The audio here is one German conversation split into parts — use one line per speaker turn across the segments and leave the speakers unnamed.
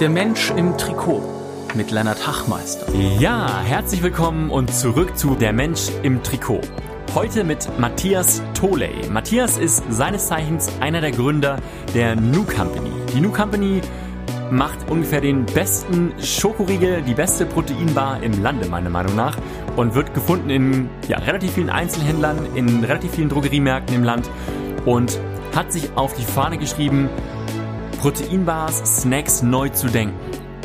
Der Mensch im Trikot mit Lennart Hachmeister.
Ja, herzlich willkommen und zurück zu Der Mensch im Trikot. Heute mit Matthias Toley. Matthias ist seines Zeichens einer der Gründer der New Company. Die New Company macht ungefähr den besten Schokoriegel, die beste Proteinbar im Lande, meiner Meinung nach. Und wird gefunden in ja, relativ vielen Einzelhändlern, in relativ vielen Drogeriemärkten im Land. Und hat sich auf die Fahne geschrieben, Proteinbars, Snacks neu zu denken.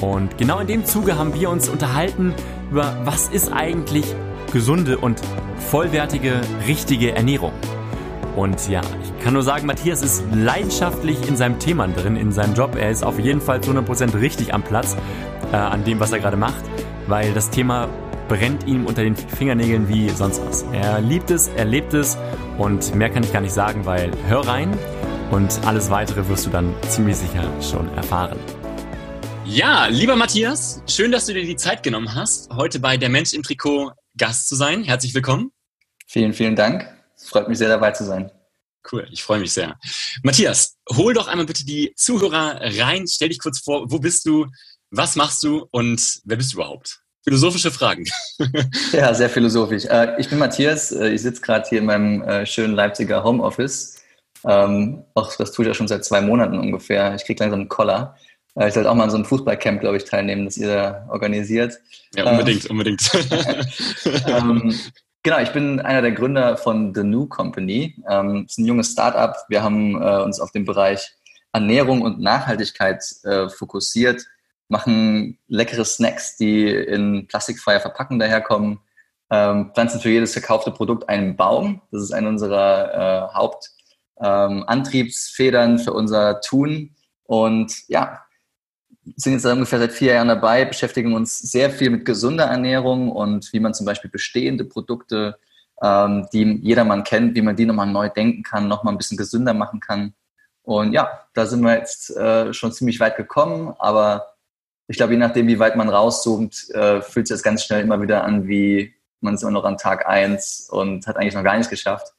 Und genau in dem Zuge haben wir uns unterhalten über, was ist eigentlich gesunde und vollwertige, richtige Ernährung. Und ja, ich kann nur sagen, Matthias ist leidenschaftlich in seinem Thema drin, in seinem Job. Er ist auf jeden Fall zu 100% richtig am Platz äh, an dem, was er gerade macht, weil das Thema brennt ihm unter den Fingernägeln wie sonst was. Er liebt es, er lebt es und mehr kann ich gar nicht sagen, weil hör rein und alles weitere wirst du dann ziemlich sicher schon erfahren. Ja, lieber Matthias, schön, dass du dir die Zeit genommen hast, heute bei Der Mensch im Trikot Gast zu sein. Herzlich willkommen.
Vielen, vielen Dank. Es freut mich sehr, dabei zu sein.
Cool, ich freue mich sehr. Matthias, hol doch einmal bitte die Zuhörer rein. Stell dich kurz vor, wo bist du, was machst du und wer bist du überhaupt? Philosophische Fragen.
ja, sehr philosophisch. Äh, ich bin Matthias, äh, ich sitze gerade hier in meinem äh, schönen Leipziger Homeoffice. Ähm, auch das tue ich ja schon seit zwei Monaten ungefähr. Ich kriege langsam einen Koller. Ich sollte auch mal an so einem Fußballcamp, glaube ich, teilnehmen, das ihr da organisiert.
Ja, unbedingt, ähm, unbedingt.
ähm, Genau, ich bin einer der Gründer von The New Company. Ähm, ist ein junges Startup. Wir haben äh, uns auf den Bereich Ernährung und Nachhaltigkeit äh, fokussiert, machen leckere Snacks, die in plastikfreier Verpackung daherkommen, ähm, pflanzen für jedes verkaufte Produkt einen Baum. Das ist eine unserer äh, Hauptantriebsfedern ähm, für unser Tun. Und ja, sind jetzt ungefähr seit vier Jahren dabei, beschäftigen uns sehr viel mit gesunder Ernährung und wie man zum Beispiel bestehende Produkte, ähm, die jedermann kennt, wie man die nochmal neu denken kann, nochmal ein bisschen gesünder machen kann. Und ja, da sind wir jetzt äh, schon ziemlich weit gekommen, aber ich glaube, je nachdem, wie weit man rauszoomt, äh, fühlt sich das ganz schnell immer wieder an, wie man ist immer noch an Tag eins und hat eigentlich noch gar nichts geschafft.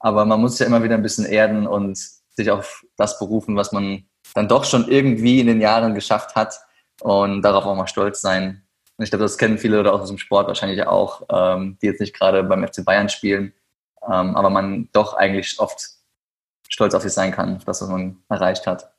Aber man muss ja immer wieder ein bisschen erden und sich auf das berufen, was man dann doch schon irgendwie in den Jahren geschafft hat und darauf auch mal stolz sein. Und ich glaube, das kennen viele oder auch aus dem Sport wahrscheinlich auch, ähm, die jetzt nicht gerade beim FC Bayern spielen, ähm, aber man doch eigentlich oft stolz auf sich sein kann, auf das, was man erreicht hat.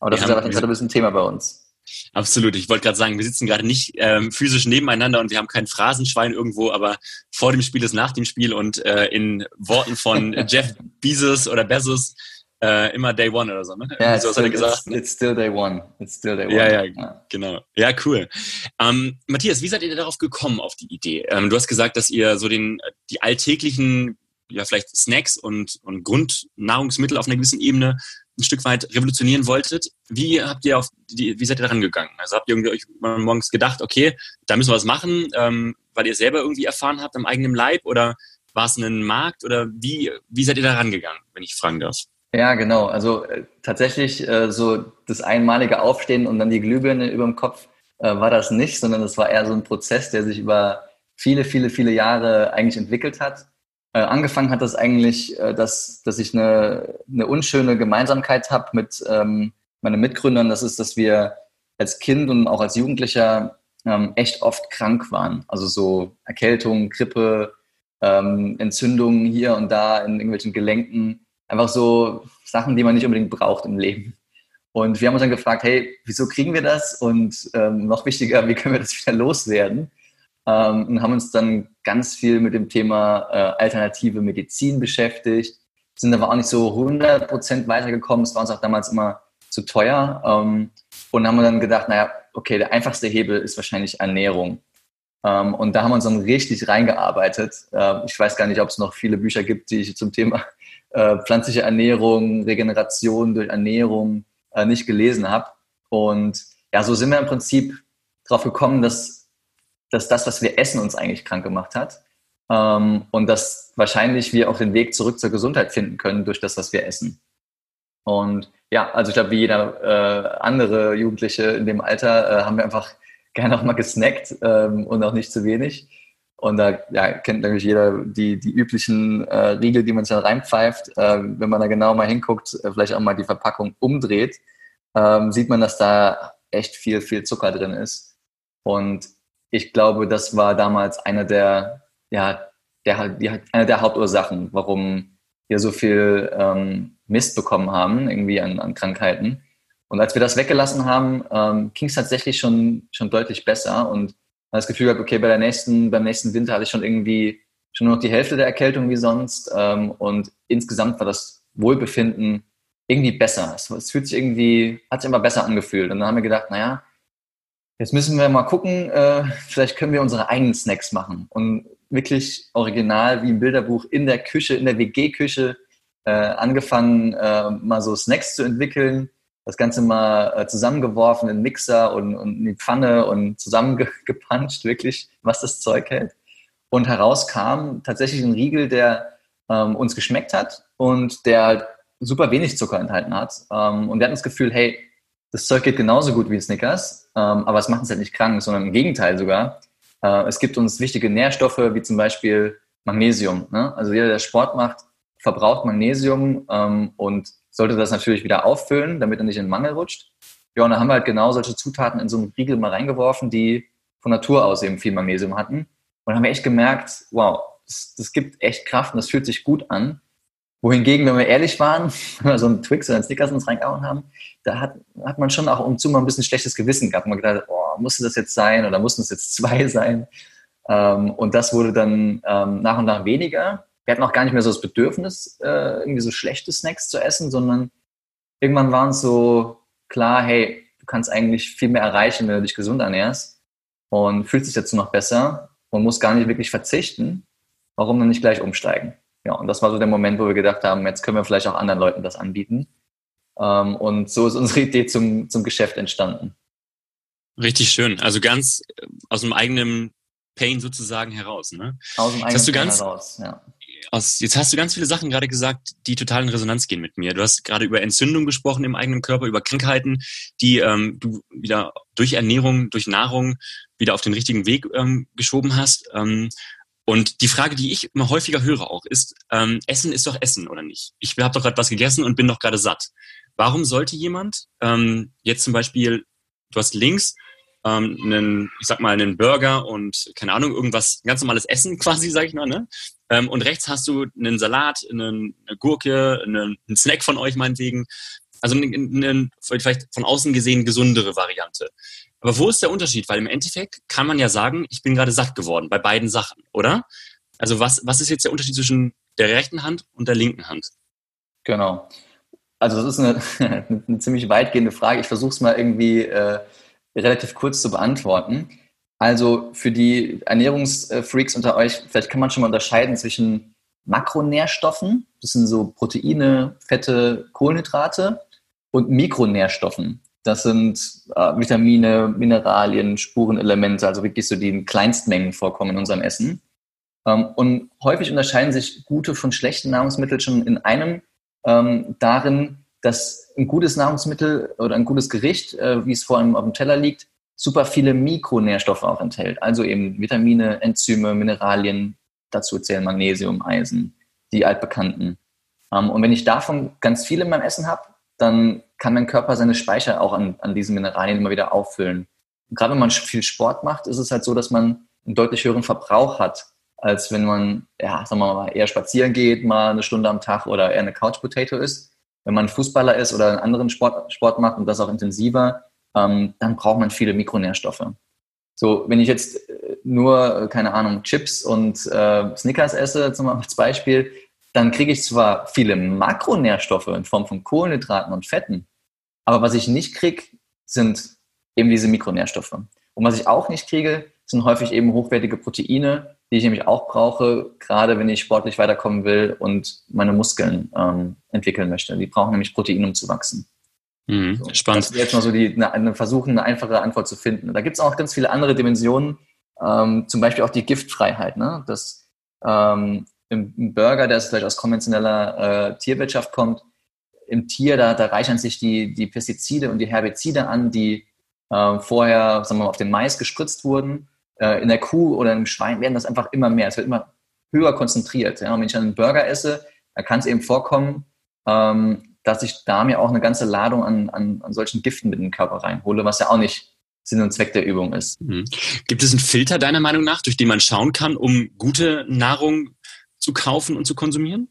Aber das ja, ist ja ein bisschen Thema bei uns.
Absolut. Ich wollte gerade sagen, wir sitzen gerade nicht ähm, physisch nebeneinander und wir haben kein Phrasenschwein irgendwo, aber vor dem Spiel ist nach dem Spiel und äh, in Worten von Jeff Bezos oder Bezos äh, immer Day One oder so, ne?
Ja, so still, gesagt, it's, it's, still Day One. It's still Day One.
Ja, ja, ja. genau. Ja, cool. Ähm, Matthias, wie seid ihr darauf gekommen, auf die Idee? Ähm, du hast gesagt, dass ihr so den, die alltäglichen, ja, vielleicht Snacks und, und Grundnahrungsmittel auf einer gewissen Ebene ein Stück weit revolutionieren wolltet. Wie habt ihr auf die, wie seid ihr daran gegangen? Also habt ihr irgendwie euch morgens gedacht, okay, da müssen wir was machen, ähm, weil ihr selber irgendwie erfahren habt am eigenen Leib oder war es ein Markt oder wie, wie seid ihr da rangegangen, wenn ich fragen darf?
Ja, genau. Also äh, tatsächlich äh, so das einmalige Aufstehen und dann die Glühbirne über dem Kopf äh, war das nicht, sondern das war eher so ein Prozess, der sich über viele, viele, viele Jahre eigentlich entwickelt hat. Äh, angefangen hat das eigentlich, äh, dass, dass ich eine, eine unschöne Gemeinsamkeit habe mit ähm, meinen Mitgründern. Das ist, dass wir als Kind und auch als Jugendlicher ähm, echt oft krank waren. Also so Erkältung, Grippe, ähm, Entzündungen hier und da in irgendwelchen Gelenken einfach so Sachen, die man nicht unbedingt braucht im Leben. Und wir haben uns dann gefragt, hey, wieso kriegen wir das? Und ähm, noch wichtiger, wie können wir das wieder loswerden? Ähm, und haben uns dann ganz viel mit dem Thema äh, alternative Medizin beschäftigt, sind aber auch nicht so 100% weitergekommen. Es war uns auch damals immer zu teuer. Ähm, und haben dann gedacht, naja, okay, der einfachste Hebel ist wahrscheinlich Ernährung. Ähm, und da haben wir uns dann richtig reingearbeitet. Äh, ich weiß gar nicht, ob es noch viele Bücher gibt, die ich zum Thema äh, pflanzliche Ernährung, Regeneration durch Ernährung äh, nicht gelesen habe. Und ja, so sind wir im Prinzip darauf gekommen, dass, dass das, was wir essen, uns eigentlich krank gemacht hat. Ähm, und dass wahrscheinlich wir auch den Weg zurück zur Gesundheit finden können durch das, was wir essen. Und ja, also ich glaube, wie jeder äh, andere Jugendliche in dem Alter äh, haben wir einfach gerne auch mal gesnackt ähm, und auch nicht zu wenig. Und da ja, kennt natürlich jeder die, die üblichen äh, Riegel, die man sich dann reinpfeift. Äh, wenn man da genau mal hinguckt, äh, vielleicht auch mal die Verpackung umdreht, ähm, sieht man, dass da echt viel, viel Zucker drin ist. Und ich glaube, das war damals eine der, ja, der, die, eine der Hauptursachen, warum wir so viel ähm, Mist bekommen haben, irgendwie an, an Krankheiten. Und als wir das weggelassen haben, ähm, ging es tatsächlich schon, schon deutlich besser und das Gefühl gehabt, okay, bei der nächsten, beim nächsten Winter hatte ich schon irgendwie schon nur noch die Hälfte der Erkältung wie sonst. Ähm, und insgesamt war das Wohlbefinden irgendwie besser. Es, es, fühlt sich irgendwie, hat sich immer besser angefühlt. Und dann haben wir gedacht, naja, jetzt müssen wir mal gucken, äh, vielleicht können wir unsere eigenen Snacks machen. Und wirklich original wie im Bilderbuch in der Küche, in der WG-Küche äh, angefangen, äh, mal so Snacks zu entwickeln. Das Ganze mal äh, zusammengeworfen in Mixer und, und in die Pfanne und zusammengepanscht, wirklich, was das Zeug hält. Und heraus kam tatsächlich ein Riegel, der ähm, uns geschmeckt hat und der halt super wenig Zucker enthalten hat. Ähm, und wir hatten das Gefühl, hey, das Zeug geht genauso gut wie Snickers, aber es macht uns halt nicht krank, sondern im Gegenteil sogar. Äh, es gibt uns wichtige Nährstoffe, wie zum Beispiel Magnesium. Ne? Also jeder, der Sport macht, verbraucht Magnesium ähm, und sollte das natürlich wieder auffüllen, damit er nicht in den Mangel rutscht. Ja, und dann haben wir halt genau solche Zutaten in so einen Riegel mal reingeworfen, die von Natur aus eben viel Magnesium hatten. Und haben wir echt gemerkt, wow, das, das gibt echt Kraft und das fühlt sich gut an. Wohingegen, wenn wir ehrlich waren, wenn wir so einen Twix oder einen Snickers uns reingehauen haben, da hat, hat man schon auch um zu mal ein bisschen schlechtes Gewissen gehabt. Man gedacht, oh, musste das jetzt sein oder mussten es jetzt zwei sein? Ähm, und das wurde dann ähm, nach und nach weniger. Wir hatten auch gar nicht mehr so das Bedürfnis, äh, irgendwie so schlechte Snacks zu essen, sondern irgendwann waren es so klar, hey, du kannst eigentlich viel mehr erreichen, wenn du dich gesund ernährst und fühlst dich dazu noch besser und musst gar nicht wirklich verzichten. Warum dann nicht gleich umsteigen? Ja, und das war so der Moment, wo wir gedacht haben, jetzt können wir vielleicht auch anderen Leuten das anbieten. Ähm, und so ist unsere Idee zum, zum Geschäft entstanden.
Richtig schön. Also ganz äh, aus dem eigenen Pain sozusagen heraus. Ne?
Aus dem
eigenen
Pain heraus, ja.
Aus, jetzt hast du ganz viele Sachen gerade gesagt, die total in Resonanz gehen mit mir. Du hast gerade über Entzündung gesprochen im eigenen Körper, über Krankheiten, die ähm, du wieder durch Ernährung, durch Nahrung wieder auf den richtigen Weg ähm, geschoben hast. Ähm, und die Frage, die ich immer häufiger höre auch, ist, ähm, Essen ist doch Essen, oder nicht? Ich habe doch gerade was gegessen und bin doch gerade satt. Warum sollte jemand ähm, jetzt zum Beispiel, du hast links ähm, einen, ich sag mal, einen Burger und keine Ahnung, irgendwas ganz normales Essen quasi, sag ich mal, ne? Ähm, und rechts hast du einen Salat, einen, eine Gurke, einen, einen Snack von euch meinetwegen. Also eine, eine, vielleicht von außen gesehen gesundere Variante. Aber wo ist der Unterschied? Weil im Endeffekt kann man ja sagen, ich bin gerade satt geworden bei beiden Sachen, oder? Also was, was ist jetzt der Unterschied zwischen der rechten Hand und der linken Hand?
Genau. Also das ist eine, eine ziemlich weitgehende Frage. Ich versuche es mal irgendwie äh, relativ kurz zu beantworten. Also für die Ernährungsfreaks unter euch, vielleicht kann man schon mal unterscheiden zwischen Makronährstoffen, das sind so Proteine, Fette, Kohlenhydrate, und Mikronährstoffen. Das sind äh, Vitamine, Mineralien, Spurenelemente, also wirklich so die in Kleinstmengen vorkommen in unserem Essen. Ähm, und häufig unterscheiden sich gute von schlechten Nahrungsmitteln schon in einem ähm, darin, dass ein gutes Nahrungsmittel oder ein gutes Gericht, äh, wie es vor allem auf dem Teller liegt, super viele Mikronährstoffe auch enthält. Also eben Vitamine, Enzyme, Mineralien, dazu zählen Magnesium, Eisen, die altbekannten. Ähm, und wenn ich davon ganz viele in meinem Essen habe, dann kann mein Körper seine Speicher auch an, an diesen Mineralien immer wieder auffüllen. Und gerade wenn man viel Sport macht, ist es halt so, dass man einen deutlich höheren Verbrauch hat, als wenn man, ja, sagen wir mal, eher spazieren geht, mal eine Stunde am Tag oder eher eine Couch Potato ist. Wenn man Fußballer ist oder einen anderen Sport, Sport macht und das auch intensiver, ähm, dann braucht man viele Mikronährstoffe. So, wenn ich jetzt äh, nur, keine Ahnung, Chips und äh, Snickers esse, zum Beispiel, dann kriege ich zwar viele Makronährstoffe in Form von Kohlenhydraten und Fetten, aber was ich nicht kriege, sind eben diese Mikronährstoffe. Und was ich auch nicht kriege, sind häufig eben hochwertige Proteine, die ich nämlich auch brauche, gerade wenn ich sportlich weiterkommen will und meine Muskeln ähm, entwickeln möchte. Die brauchen nämlich Protein, um zu wachsen.
Mhm, so, spannend.
Das ist jetzt mal so die, eine, eine versuchen, eine einfache Antwort zu finden. Da gibt es auch ganz viele andere Dimensionen, ähm, zum Beispiel auch die Giftfreiheit. Ne? Das ähm, im, Burger, der vielleicht aus konventioneller äh, Tierwirtschaft kommt, im Tier, da, da reichern sich die, die Pestizide und die Herbizide an, die äh, vorher sagen wir mal, auf den Mais gespritzt wurden. Äh, in der Kuh oder im Schwein werden das einfach immer mehr. Es wird immer höher konzentriert. Ja? Und wenn ich einen Burger esse, da kann es eben vorkommen, ähm, dass ich da mir auch eine ganze Ladung an, an, an solchen Giften mit in den Körper reinhole, was ja auch nicht Sinn und Zweck der Übung ist. Mhm.
Gibt es einen Filter deiner Meinung nach, durch den man schauen kann, um gute Nahrung zu kaufen und zu konsumieren?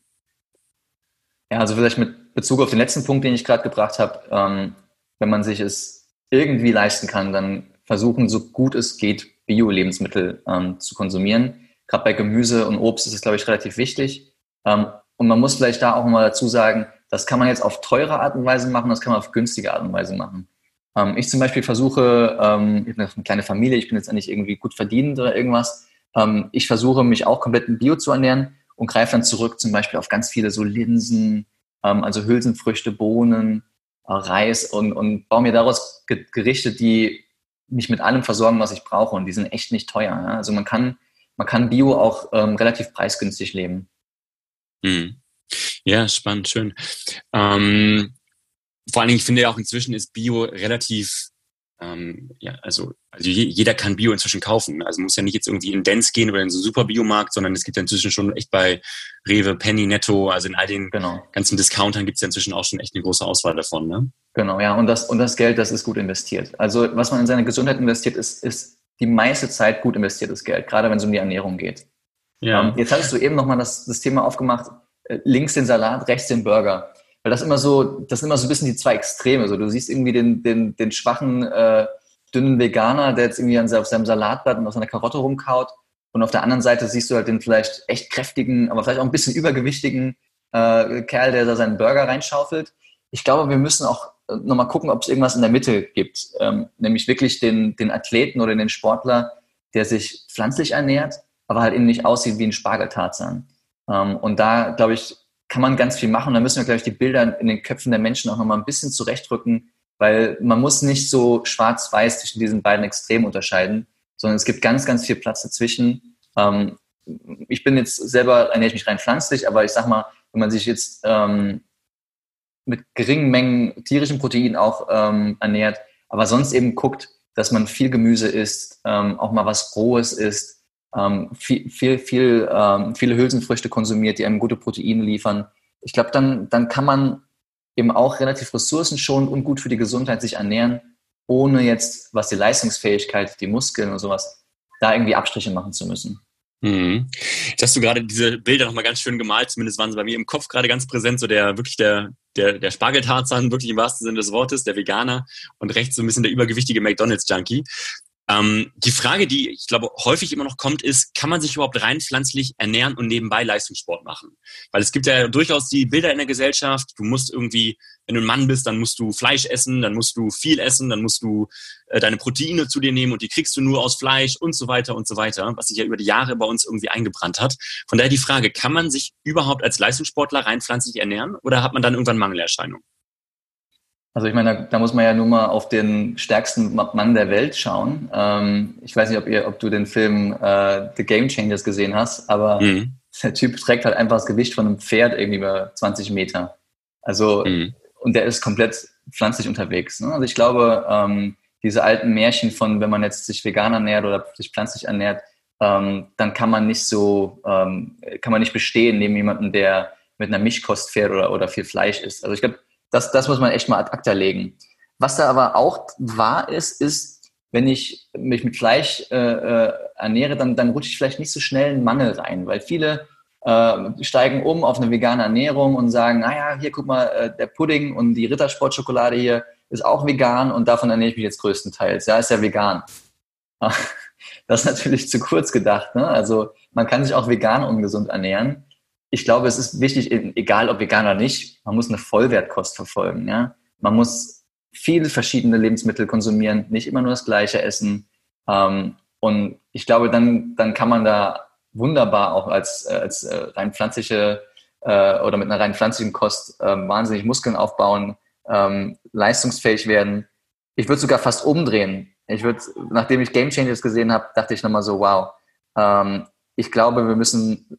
Ja, also vielleicht mit Bezug auf den letzten Punkt, den ich gerade gebracht habe, ähm, wenn man sich es irgendwie leisten kann, dann versuchen, so gut es geht, Bio-Lebensmittel ähm, zu konsumieren. Gerade bei Gemüse und Obst ist es, glaube ich, relativ wichtig. Ähm, und man muss vielleicht da auch mal dazu sagen, das kann man jetzt auf teure Art und Weise machen, das kann man auf günstige Art und Weise machen. Ähm, ich zum Beispiel versuche, ähm, ich habe eine kleine Familie, ich bin jetzt nicht irgendwie gut verdienend oder irgendwas. Ähm, ich versuche, mich auch komplett Bio zu ernähren und greife dann zurück zum Beispiel auf ganz viele so Linsen, ähm, also Hülsenfrüchte, Bohnen, äh, Reis und, und baue mir daraus Gerichte, die mich mit allem versorgen, was ich brauche und die sind echt nicht teuer. Ja? Also man kann, man kann Bio auch ähm, relativ preisgünstig leben.
Hm. Ja, spannend, schön. Ähm, vor allen Dingen, ich finde ja auch inzwischen ist Bio relativ, ähm, ja, also, also je, jeder kann Bio inzwischen kaufen. Also muss ja nicht jetzt irgendwie in Dance gehen oder in so einen super Biomarkt, sondern es gibt ja inzwischen schon echt bei Rewe, Penny, Netto, also in all den genau. ganzen Discountern gibt es ja inzwischen auch schon echt eine große Auswahl davon, ne?
Genau, ja. Und das, und das Geld, das ist gut investiert. Also was man in seine Gesundheit investiert, ist, ist die meiste Zeit gut investiertes Geld, gerade wenn es um die Ernährung geht. Ja. Ähm, jetzt hattest du eben nochmal das, das Thema aufgemacht, äh, links den Salat, rechts den Burger. Weil das immer so, das sind immer so ein bisschen die zwei Extreme. So, du siehst irgendwie den, den, den schwachen, äh, dünnen Veganer, der jetzt irgendwie auf seinem Salatblatt und auf seiner Karotte rumkaut. Und auf der anderen Seite siehst du halt den vielleicht echt kräftigen, aber vielleicht auch ein bisschen übergewichtigen äh, Kerl, der da seinen Burger reinschaufelt. Ich glaube, wir müssen auch äh, nochmal gucken, ob es irgendwas in der Mitte gibt. Ähm, nämlich wirklich den, den Athleten oder den Sportler, der sich pflanzlich ernährt, aber halt eben nicht aussieht wie ein Spargeltarzan. Ähm, und da, glaube ich, kann man ganz viel machen. Da müssen wir, glaube ich, die Bilder in den Köpfen der Menschen auch nochmal ein bisschen zurechtrücken, weil man muss nicht so schwarz-weiß zwischen diesen beiden Extremen unterscheiden, sondern es gibt ganz, ganz viel Platz dazwischen. Ähm, ich bin jetzt selber, ernähre ich mich rein pflanzlich, aber ich sag mal, wenn man sich jetzt ähm, mit geringen Mengen tierischen Protein auch ähm, ernährt, aber sonst eben guckt, dass man viel Gemüse isst, ähm, auch mal was Rohes isst, ähm, viel, viel, viel ähm, viele Hülsenfrüchte konsumiert, die einem gute Proteine liefern. Ich glaube, dann, dann kann man eben auch relativ ressourcenschonend und gut für die Gesundheit sich ernähren, ohne jetzt, was die Leistungsfähigkeit, die Muskeln und sowas, da irgendwie Abstriche machen zu müssen.
Mhm. Jetzt hast du gerade diese Bilder nochmal ganz schön gemalt, zumindest waren sie bei mir im Kopf gerade ganz präsent, so der wirklich der, der, der Spargeltarzan, wirklich im wahrsten Sinne des Wortes, der Veganer und rechts so ein bisschen der übergewichtige McDonalds-Junkie. Ähm, die Frage, die ich glaube häufig immer noch kommt, ist, kann man sich überhaupt rein pflanzlich ernähren und nebenbei Leistungssport machen? Weil es gibt ja durchaus die Bilder in der Gesellschaft, du musst irgendwie, wenn du ein Mann bist, dann musst du Fleisch essen, dann musst du viel essen, dann musst du äh, deine Proteine zu dir nehmen und die kriegst du nur aus Fleisch und so weiter und so weiter, was sich ja über die Jahre bei uns irgendwie eingebrannt hat. Von daher die Frage, kann man sich überhaupt als Leistungssportler rein pflanzlich ernähren oder hat man dann irgendwann Mangelerscheinungen?
Also ich meine, da, da, muss man ja nur mal auf den stärksten Mann der Welt schauen. Ähm, ich weiß nicht, ob, ihr, ob du den Film äh, The Game Changers gesehen hast, aber mhm. der Typ trägt halt einfach das Gewicht von einem Pferd irgendwie über 20 Meter. Also mhm. und der ist komplett pflanzlich unterwegs. Ne? Also ich glaube, ähm, diese alten Märchen von, wenn man jetzt sich vegan ernährt oder sich pflanzlich ernährt, ähm, dann kann man nicht so, ähm, kann man nicht bestehen neben jemandem, der mit einer Mischkost fährt oder, oder viel Fleisch isst. Also ich glaube, das, das muss man echt mal ad acta legen. Was da aber auch wahr ist, ist, wenn ich mich mit Fleisch äh, äh, ernähre, dann, dann rutsche ich vielleicht nicht so schnell in Mangel rein, weil viele äh, steigen um auf eine vegane Ernährung und sagen, naja, hier guck mal, äh, der Pudding und die Rittersportschokolade hier ist auch vegan und davon ernähre ich mich jetzt größtenteils. Ja, ist ja vegan. Das ist natürlich zu kurz gedacht. Ne? Also man kann sich auch vegan ungesund ernähren ich glaube, es ist wichtig, egal ob vegan oder nicht, man muss eine Vollwertkost verfolgen. Ja? Man muss viele verschiedene Lebensmittel konsumieren, nicht immer nur das Gleiche essen. Ähm, und ich glaube, dann, dann kann man da wunderbar auch als, als äh, rein pflanzliche äh, oder mit einer rein pflanzlichen Kost äh, wahnsinnig Muskeln aufbauen, ähm, leistungsfähig werden. Ich würde sogar fast umdrehen. Ich würde, nachdem ich Game Changers gesehen habe, dachte ich nochmal so, wow, ähm, ich glaube, wir müssen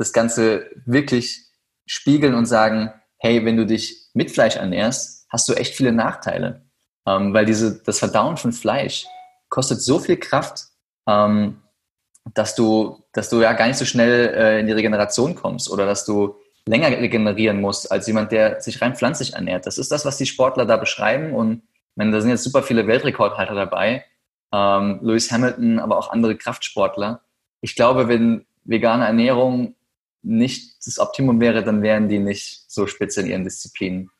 das Ganze wirklich spiegeln und sagen, hey, wenn du dich mit Fleisch ernährst, hast du echt viele Nachteile. Ähm, weil diese, das Verdauen von Fleisch kostet so viel Kraft, ähm, dass du, dass du ja gar nicht so schnell äh, in die Regeneration kommst oder dass du länger regenerieren muss als jemand, der sich rein pflanzlich ernährt. Das ist das, was die Sportler da beschreiben. Und ich meine, da sind jetzt super viele Weltrekordhalter dabei. Ähm, Lewis Hamilton, aber auch andere Kraftsportler. Ich glaube, wenn vegane Ernährung nicht das Optimum wäre, dann wären die nicht so spitze in ihren Disziplinen.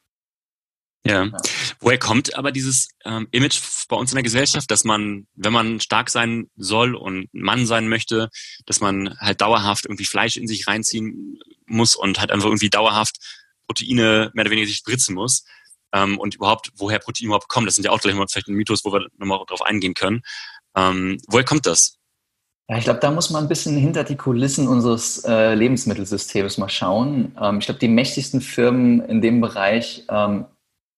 Ja. ja. Woher kommt aber dieses ähm, Image bei uns in der Gesellschaft, dass man, wenn man stark sein soll und Mann sein möchte, dass man halt dauerhaft irgendwie Fleisch in sich reinziehen muss und halt einfach irgendwie dauerhaft Proteine mehr oder weniger sich spritzen muss? Ähm, und überhaupt, woher Protein überhaupt kommt, das sind ja auch gleich mal vielleicht ein Mythos, wo wir nochmal drauf eingehen können. Ähm, woher kommt das?
Ja, ich glaube, da muss man ein bisschen hinter die Kulissen unseres äh, Lebensmittelsystems mal schauen. Ähm, ich glaube, die mächtigsten Firmen in dem Bereich ähm,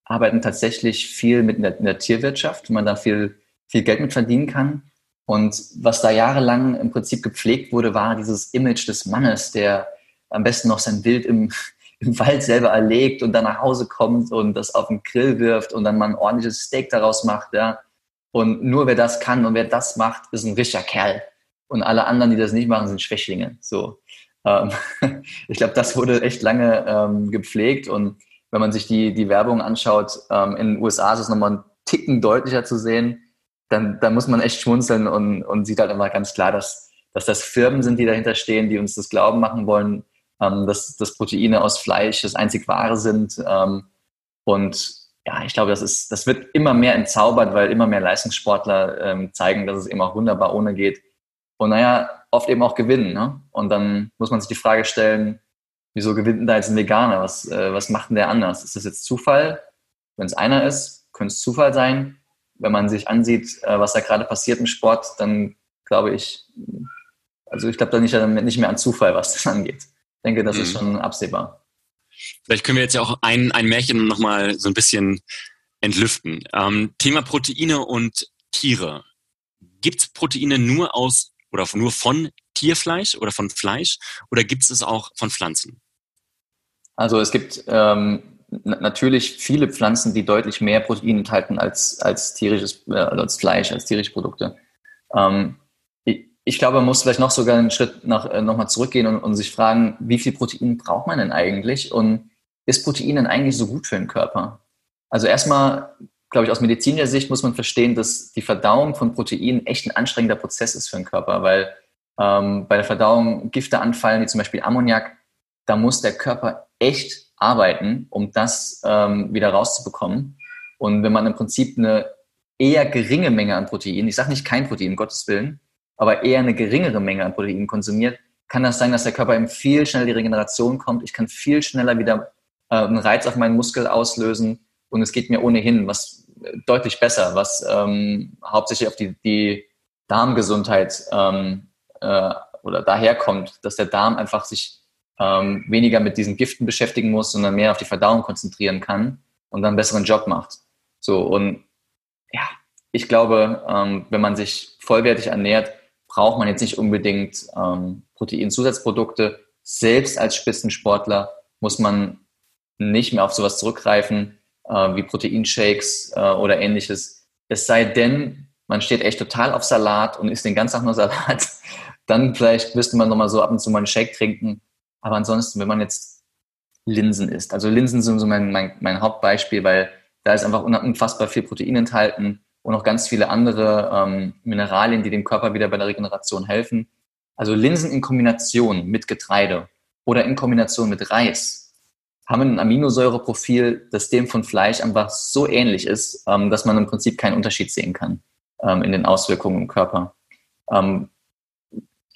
arbeiten tatsächlich viel mit in der, in der Tierwirtschaft, wo man da viel, viel Geld mit verdienen kann. Und was da jahrelang im Prinzip gepflegt wurde, war dieses Image des Mannes, der am besten noch sein Wild im, im Wald selber erlegt und dann nach Hause kommt und das auf den Grill wirft und dann mal ein ordentliches Steak daraus macht, ja. Und nur wer das kann und wer das macht, ist ein richtiger Kerl. Und alle anderen, die das nicht machen, sind Schwächlinge. So. Ähm, ich glaube, das wurde echt lange ähm, gepflegt und wenn man sich die, die Werbung anschaut, ähm, in den USA ist es nochmal ein Ticken deutlicher zu sehen, dann, dann muss man echt schmunzeln und, und sieht halt immer ganz klar, dass, dass das Firmen sind, die dahinter stehen, die uns das Glauben machen wollen, ähm, dass, dass Proteine aus Fleisch das einzig Wahre sind. Ähm, und ja, ich glaube, das, ist, das wird immer mehr entzaubert, weil immer mehr Leistungssportler ähm, zeigen, dass es eben auch wunderbar ohne geht. Und naja, oft eben auch gewinnen. Ne? Und dann muss man sich die Frage stellen, wieso gewinnt denn da jetzt ein Veganer? Was, äh, was macht denn der anders? Ist das jetzt Zufall? Wenn es einer ist, könnte es Zufall sein. Wenn man sich ansieht, äh, was da gerade passiert im Sport, dann glaube ich, also ich glaube da nicht, nicht mehr an Zufall, was das angeht. Ich denke, das mhm. ist schon absehbar.
Vielleicht können wir jetzt ja auch ein, ein Märchen nochmal so ein bisschen entlüften. Ähm, Thema Proteine und Tiere. Gibt es Proteine nur aus oder nur von Tierfleisch oder von Fleisch oder gibt es es auch von Pflanzen?
Also es gibt ähm, natürlich viele Pflanzen, die deutlich mehr Protein enthalten als, als tierisches, äh, als Fleisch, als tierische Produkte. Ähm, ich, ich, glaube, man muss vielleicht noch sogar einen Schritt nach, äh, nochmal zurückgehen und, und, sich fragen, wie viel Protein braucht man denn eigentlich und ist Protein denn eigentlich so gut für den Körper? Also erstmal, glaube ich, aus medizinischer Sicht muss man verstehen, dass die Verdauung von Proteinen echt ein anstrengender Prozess ist für den Körper, weil ähm, bei der Verdauung Gifte anfallen, wie zum Beispiel Ammoniak, da muss der Körper echt arbeiten, um das ähm, wieder rauszubekommen. Und wenn man im Prinzip eine eher geringe Menge an Protein, ich sage nicht kein Protein, um Gottes Willen, aber eher eine geringere Menge an Protein konsumiert, kann das sein, dass der Körper eben viel schneller die Regeneration kommt. Ich kann viel schneller wieder äh, einen Reiz auf meinen Muskel auslösen und es geht mir ohnehin was deutlich besser, was ähm, hauptsächlich auf die, die Darmgesundheit ähm, äh, oder daherkommt, dass der Darm einfach sich ähm, weniger mit diesen Giften beschäftigen muss, sondern mehr auf die Verdauung konzentrieren kann und dann einen besseren Job macht. So und ja, ich glaube, ähm, wenn man sich vollwertig ernährt, braucht man jetzt nicht unbedingt ähm, Proteinzusatzprodukte. Selbst als Spitzensportler muss man nicht mehr auf sowas zurückgreifen äh, wie Proteinshakes äh, oder ähnliches. Es sei denn, man steht echt total auf Salat und isst den ganzen Tag nur Salat dann vielleicht müsste man nochmal so ab und zu mal einen Shake trinken. Aber ansonsten, wenn man jetzt Linsen isst, also Linsen sind so mein, mein, mein Hauptbeispiel, weil da ist einfach unfassbar viel Protein enthalten und auch ganz viele andere ähm, Mineralien, die dem Körper wieder bei der Regeneration helfen. Also Linsen in Kombination mit Getreide oder in Kombination mit Reis haben ein Aminosäureprofil, das dem von Fleisch einfach so ähnlich ist, ähm, dass man im Prinzip keinen Unterschied sehen kann ähm, in den Auswirkungen im Körper. Ähm,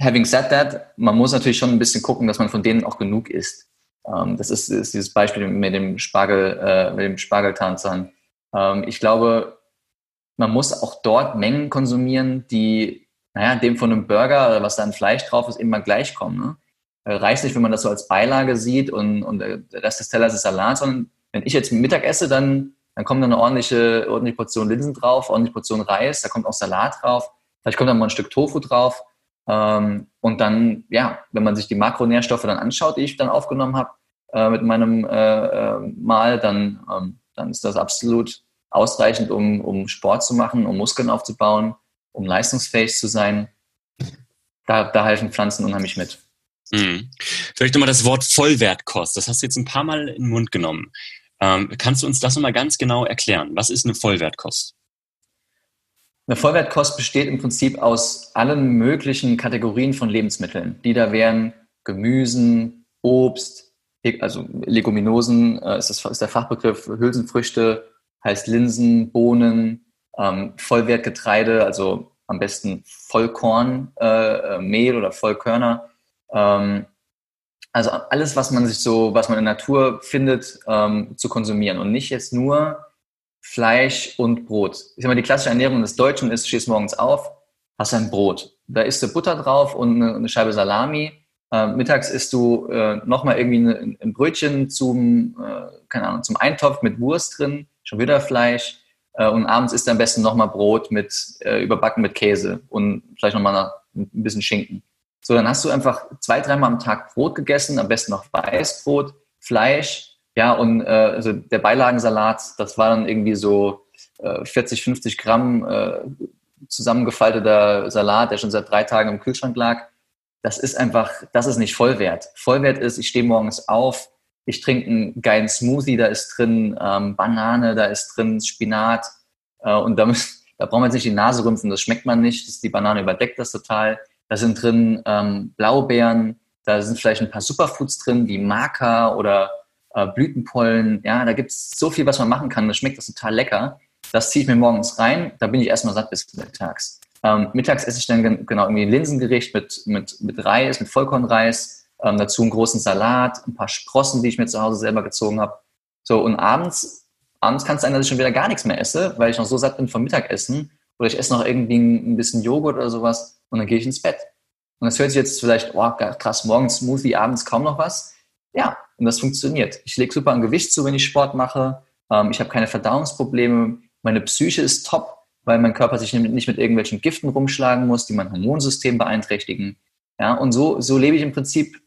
having said that, man muss natürlich schon ein bisschen gucken, dass man von denen auch genug isst. Ähm, das ist, ist, dieses Beispiel mit dem Spargel, äh, mit dem Spargeltarzan. Ähm, ich glaube, man muss auch dort Mengen konsumieren, die, naja, dem von einem Burger, was da an Fleisch drauf ist, immer gleich kommen. Ne? Äh, reicht nicht, wenn man das so als Beilage sieht und, und der Rest des Tellers ist Salat, sondern wenn ich jetzt Mittag esse, dann, dann kommt da eine ordentliche, ordentliche Portion Linsen drauf, ordentliche Portion Reis, da kommt auch Salat drauf, vielleicht kommt da mal ein Stück Tofu drauf ähm, und dann, ja, wenn man sich die Makronährstoffe dann anschaut, die ich dann aufgenommen habe äh, mit meinem äh, äh, Mal, dann, ähm, dann ist das absolut ausreichend, um, um Sport zu machen, um Muskeln aufzubauen, um leistungsfähig zu sein. Da, da helfen Pflanzen unheimlich mit.
Mhm. Vielleicht nochmal das Wort Vollwertkost. Das hast du jetzt ein paar Mal in den Mund genommen. Ähm, kannst du uns das nochmal ganz genau erklären? Was ist eine Vollwertkost?
Eine Vollwertkost besteht im Prinzip aus allen möglichen Kategorien von Lebensmitteln. Die da wären Gemüsen, Obst, also Leguminosen äh, ist, das, ist der Fachbegriff, Hülsenfrüchte, heißt Linsen, Bohnen, ähm, Vollwertgetreide, also am besten Vollkorn, äh, äh, Mehl oder Vollkörner. Ähm, also alles, was man sich so, was man in der Natur findet, ähm, zu konsumieren und nicht jetzt nur Fleisch und Brot. Ich sag mal, die klassische Ernährung des Deutschen ist, stehst morgens auf, hast ein Brot. Da isst du Butter drauf und eine, eine Scheibe Salami. Äh, mittags isst du äh, nochmal irgendwie eine, ein Brötchen zum, äh, keine Ahnung, zum Eintopf mit Wurst drin, schon wieder Fleisch. Äh, und abends isst du am besten nochmal Brot mit, äh, überbacken mit Käse und vielleicht nochmal ein bisschen Schinken. So, dann hast du einfach zwei, dreimal am Tag Brot gegessen, am besten noch Weißbrot, Fleisch, ja, und äh, also der Beilagensalat, das war dann irgendwie so äh, 40, 50 Gramm äh, zusammengefalteter Salat, der schon seit drei Tagen im Kühlschrank lag. Das ist einfach, das ist nicht Vollwert. Vollwert ist, ich stehe morgens auf, ich trinke einen geilen Smoothie, da ist drin ähm, Banane, da ist drin Spinat äh, und da, da braucht man jetzt nicht die Nase rümpfen, das schmeckt man nicht, das, die Banane überdeckt das total. Da sind drin ähm, Blaubeeren, da sind vielleicht ein paar Superfoods drin, wie Maca oder äh, Blütenpollen. Ja, da gibt es so viel, was man machen kann. Das schmeckt das total lecker. Das ziehe ich mir morgens rein, da bin ich erstmal satt bis mittags. Ähm, mittags esse ich dann genau irgendwie ein Linsengericht mit, mit, mit Reis, mit Vollkornreis, ähm, dazu einen großen Salat, ein paar Sprossen, die ich mir zu Hause selber gezogen habe. So, und abends, abends kann es sein, dass ich schon wieder gar nichts mehr esse, weil ich noch so satt bin vom Mittagessen. Oder ich esse noch irgendwie ein bisschen Joghurt oder sowas und dann gehe ich ins Bett. Und das hört sich jetzt vielleicht, oh, krass, morgens Smoothie, abends kaum noch was. Ja, und das funktioniert. Ich lege super an Gewicht zu, wenn ich Sport mache. Ähm, ich habe keine Verdauungsprobleme. Meine Psyche ist top, weil mein Körper sich nicht mit irgendwelchen Giften rumschlagen muss, die mein Hormonsystem beeinträchtigen. Ja, und so, so lebe ich im Prinzip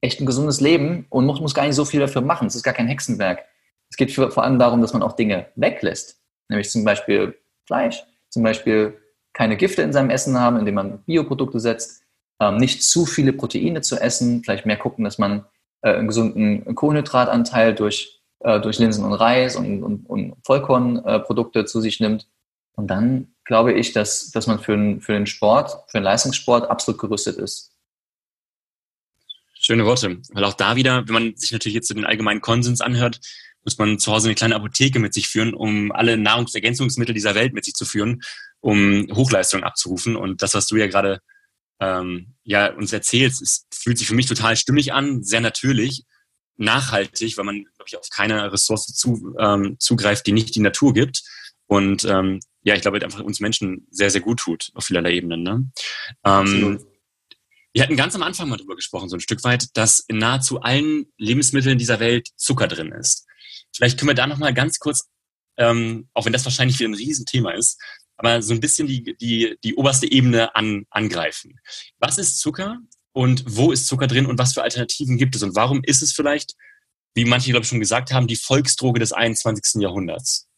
echt ein gesundes Leben und muss, muss gar nicht so viel dafür machen. Es ist gar kein Hexenwerk. Es geht vor allem darum, dass man auch Dinge weglässt. Nämlich zum Beispiel Fleisch, zum Beispiel keine Gifte in seinem Essen haben, indem man Bioprodukte setzt, ähm, nicht zu viele Proteine zu essen, vielleicht mehr gucken, dass man äh, einen gesunden Kohlenhydratanteil durch, äh, durch Linsen und Reis und, und, und Vollkornprodukte zu sich nimmt. Und dann glaube ich, dass, dass man für, für den Sport, für den Leistungssport absolut gerüstet ist.
Schöne Worte. Weil auch da wieder, wenn man sich natürlich jetzt den allgemeinen Konsens anhört, muss man zu Hause eine kleine Apotheke mit sich führen, um alle Nahrungsergänzungsmittel dieser Welt mit sich zu führen, um Hochleistung abzurufen. Und das, was du ja gerade ähm, ja, uns erzählst, es fühlt sich für mich total stimmig an, sehr natürlich, nachhaltig, weil man, glaube ich, auf keine Ressource zu, ähm, zugreift, die nicht die Natur gibt. Und ähm, ja, ich glaube, einfach uns Menschen sehr, sehr gut tut auf vielerlei Ebenen. Ne? Ähm, wir hatten ganz am Anfang mal drüber gesprochen, so ein Stück weit, dass in nahezu allen Lebensmitteln dieser Welt Zucker drin ist. Vielleicht können wir da nochmal ganz kurz, ähm, auch wenn das wahrscheinlich wieder ein Riesenthema ist, aber so ein bisschen die, die, die oberste Ebene an, angreifen. Was ist Zucker und wo ist Zucker drin und was für Alternativen gibt es und warum ist es vielleicht, wie manche, glaube ich, schon gesagt haben, die Volksdroge des 21. Jahrhunderts?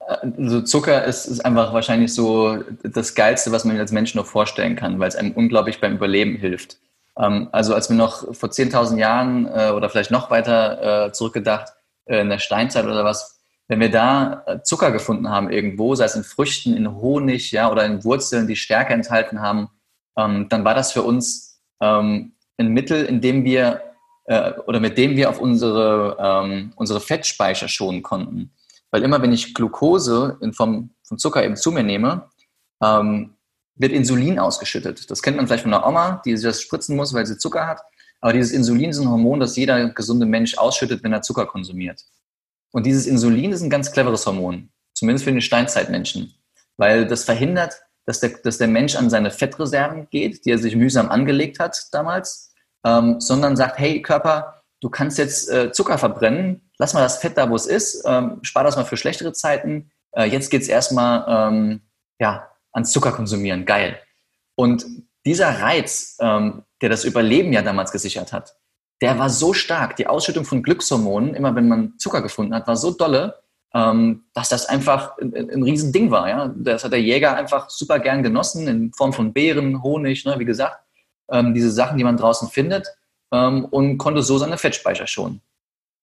Also Zucker ist, ist einfach wahrscheinlich so das Geilste, was man als Mensch noch vorstellen kann, weil es einem unglaublich beim Überleben hilft. Ähm, also als wir noch vor 10.000 Jahren äh, oder vielleicht noch weiter äh, zurückgedacht, in der Steinzeit oder was, wenn wir da äh, Zucker gefunden haben irgendwo, sei es in Früchten, in Honig, ja, oder in Wurzeln, die Stärke enthalten haben, ähm, dann war das für uns ähm, ein Mittel, in dem wir äh, oder mit dem wir auf unsere, ähm, unsere Fettspeicher schonen konnten. Weil immer, wenn ich Glucose in Form von Zucker eben zu mir nehme, ähm, wird Insulin ausgeschüttet. Das kennt man vielleicht von einer Oma, die sich das spritzen muss, weil sie Zucker hat. Aber dieses Insulin ist ein Hormon, das jeder gesunde Mensch ausschüttet, wenn er Zucker konsumiert. Und dieses Insulin ist ein ganz cleveres Hormon, zumindest für den Steinzeitmenschen, weil das verhindert, dass der, dass der Mensch an seine Fettreserven geht, die er sich mühsam angelegt hat damals, ähm, sondern sagt, hey Körper, du kannst jetzt äh, Zucker verbrennen, lass mal das Fett da, wo es ist, ähm, spar das mal für schlechtere Zeiten, äh, jetzt geht's erstmal ähm, ja, ans Zucker konsumieren, geil. Und dieser Reiz, ähm, der das Überleben ja damals gesichert hat, der war so stark. Die Ausschüttung von Glückshormonen, immer wenn man Zucker gefunden hat, war so dolle, ähm, dass das einfach ein, ein Riesending war. Ja? Das hat der Jäger einfach super gern genossen, in Form von Beeren, Honig, ne, wie gesagt. ähm, diese Sachen, die man draußen findet, ähm, und konnte so seine Fettspeicher schonen.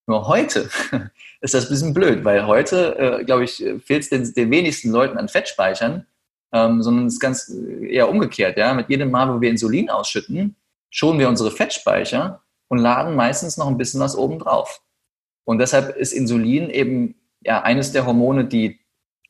Nur heute ist das ein bisschen blöd, weil heute, äh, glaube ich, fehlt es den, den, wenigsten Leuten an Fettspeichern, ähm, sondern es ist ganz äh, eher umgekehrt. Ja? Mit jedem Mal, wo wir Insulin ausschütten, schonen wir unsere Fettspeicher und laden meistens noch ein bisschen was oben drauf. Und deshalb ist Insulin eben ja eines der Hormone, die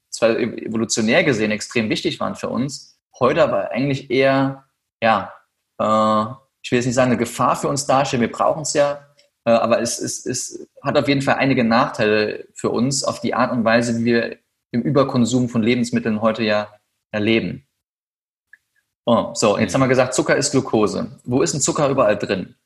zwar evolutionär gesehen extrem wichtig waren für uns, heute aber eigentlich eher, ja, äh, ich will jetzt nicht sagen, eine Gefahr für uns darstellen. Wir brauchen es ja, äh, aber es, es, es hat auf jeden Fall einige Nachteile für uns auf die Art und Weise, wie wir im Überkonsum von Lebensmitteln heute ja erleben. Oh, so, jetzt haben wir gesagt, Zucker ist Glucose. Wo ist ein Zucker überall drin?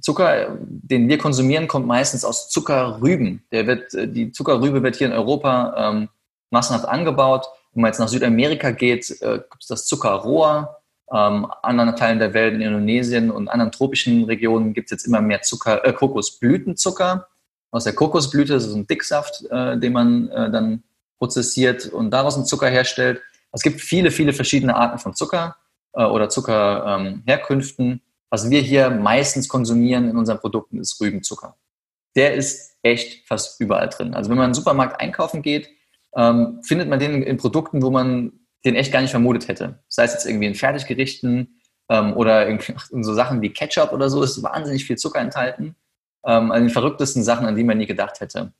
Zucker, den wir konsumieren, kommt meistens aus Zuckerrüben. Der wird, äh, die Zuckerrübe wird hier in Europa ähm, massenhaft angebaut. Wenn man jetzt nach Südamerika geht, äh, gibt es das Zuckerrohr. Ähm, anderen Teilen der Welt, in Indonesien und anderen tropischen Regionen gibt es jetzt immer mehr Zucker, äh, Kokosblütenzucker aus der Kokosblüte. Das ist ein Dicksaft, äh, den man äh, dann prozessiert und daraus einen Zucker herstellt. Es gibt viele, viele verschiedene Arten von Zucker äh, oder Zuckerherkünften. Ähm, Was wir hier meistens konsumieren in unseren Produkten ist Rübenzucker. Der ist echt fast überall drin. Also wenn man im Supermarkt einkaufen geht, ähm, findet man den in Produkten, wo man den echt gar nicht vermutet hätte. Sei es jetzt irgendwie in Fertiggerichten ähm, oder in, so Sachen wie Ketchup oder so, ist wahnsinnig viel Zucker enthalten. Ähm, an den verrücktesten Sachen, an die man nie gedacht hätte.